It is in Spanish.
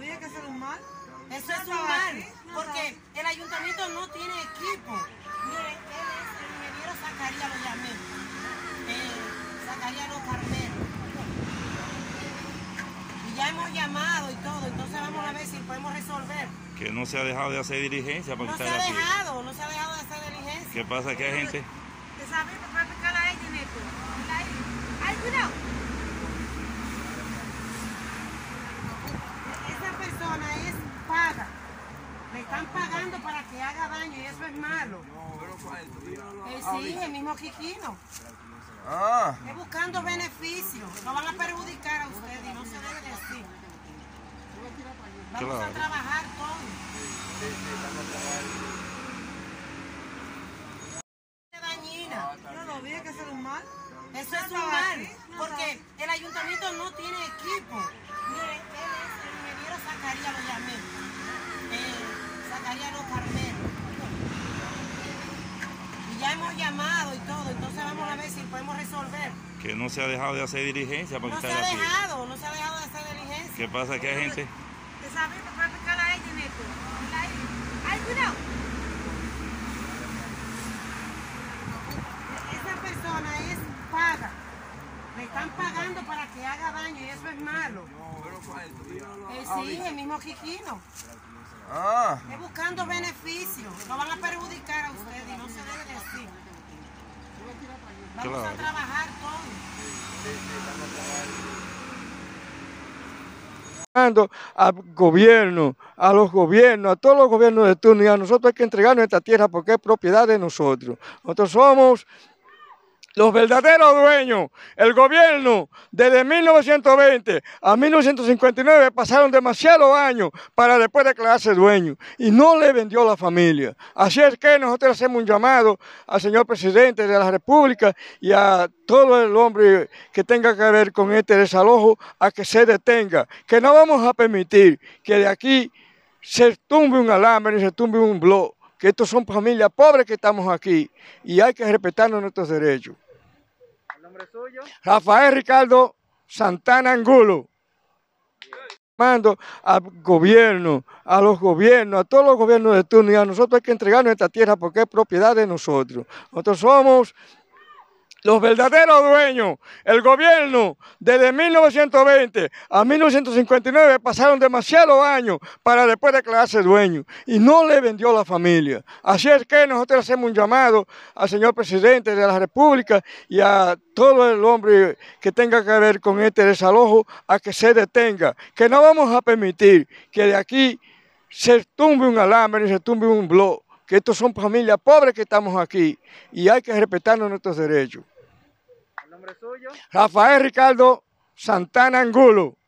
que eso es un mal. Eso es un mal, porque el ayuntamiento no tiene equipo. Mire, él es el ingeniero Zacarías, lo llamé. Eh, Zacarías Los Carneros. Y ya hemos llamado y todo, entonces vamos a ver si podemos resolver. Que no se ha dejado de hacer diligencia No se ha aquí. dejado, no se ha dejado de hacer diligencia. ¿Qué pasa? Que hay gente. ¿Te sabes para picar a ella, Neto? ¡Ay, cuidado! Esa persona es paga. Le están pagando para que haga daño y eso es malo. Eh, sí, el mismo Quiquino. Ah, Es buscando beneficios. Lo van a perjudicar a ustedes y no se debe decir. Vamos a trabajar todos. dañina. Yo lo vi, que eso es un mal. Eso es un mal, porque el ayuntamiento no tiene equipo. El ingeniero Zacarías, lo llamé. Eh, Zacarías Los Carneros. Y ya hemos llamado y todo, entonces vamos a ver si podemos resolver. Que no se ha dejado de hacer diligencia porque No se está ha aquí. dejado, no se ha dejado de hacer diligencia. ¿Qué pasa? Que hay gente. ¿Te sabes para picar a ella, Neto? ¡Ay, cuidado! Esa persona es paga. Le están pagando para que haga daño y eso es malo. Eh, sí, el mismo Quiquino. Ah. Es buscando beneficios. Lo van a perjudicar a ustedes y no se debe decir. Vamos a trabajar todos. al gobierno, a los gobiernos, a todos los gobiernos de turno y a nosotros hay que entregar nuestra tierra porque es propiedad de nosotros. Nosotros somos los verdaderos dueños. El gobierno desde 1920 a 1959 pasaron demasiados años para después declararse dueño y no le vendió la familia. Así es que nosotros hacemos un llamado al señor presidente de la República y a todo el hombre que tenga que ver con este desalojo a que se detenga, que no vamos a permitir que de aquí se tumbe un alambre se tumbe un blog, que estos son familias pobres que estamos aquí y hay que respetarnos nuestros derechos. Rafael Ricardo Santana Angulo. Mando al gobierno, a los gobiernos, a todos los gobiernos de turno y a nosotros hay que entregar nuestra tierra porque es propiedad de nosotros. Nosotros somos los verdaderos dueños. El gobierno desde 1920 a 1959 pasaron demasiados años para después declararse dueño y no le vendió la familia. Así es que nosotros hacemos un llamado al señor presidente de la República y a todo el hombre que tenga que ver con este desalojo a que se detenga, que no vamos a permitir que de aquí se tumbe un alambre y se tumbe un blog, que estos son familias pobres que estamos aquí y hay que respetarnos nuestros derechos. Rafael Ricardo Santana Angulo.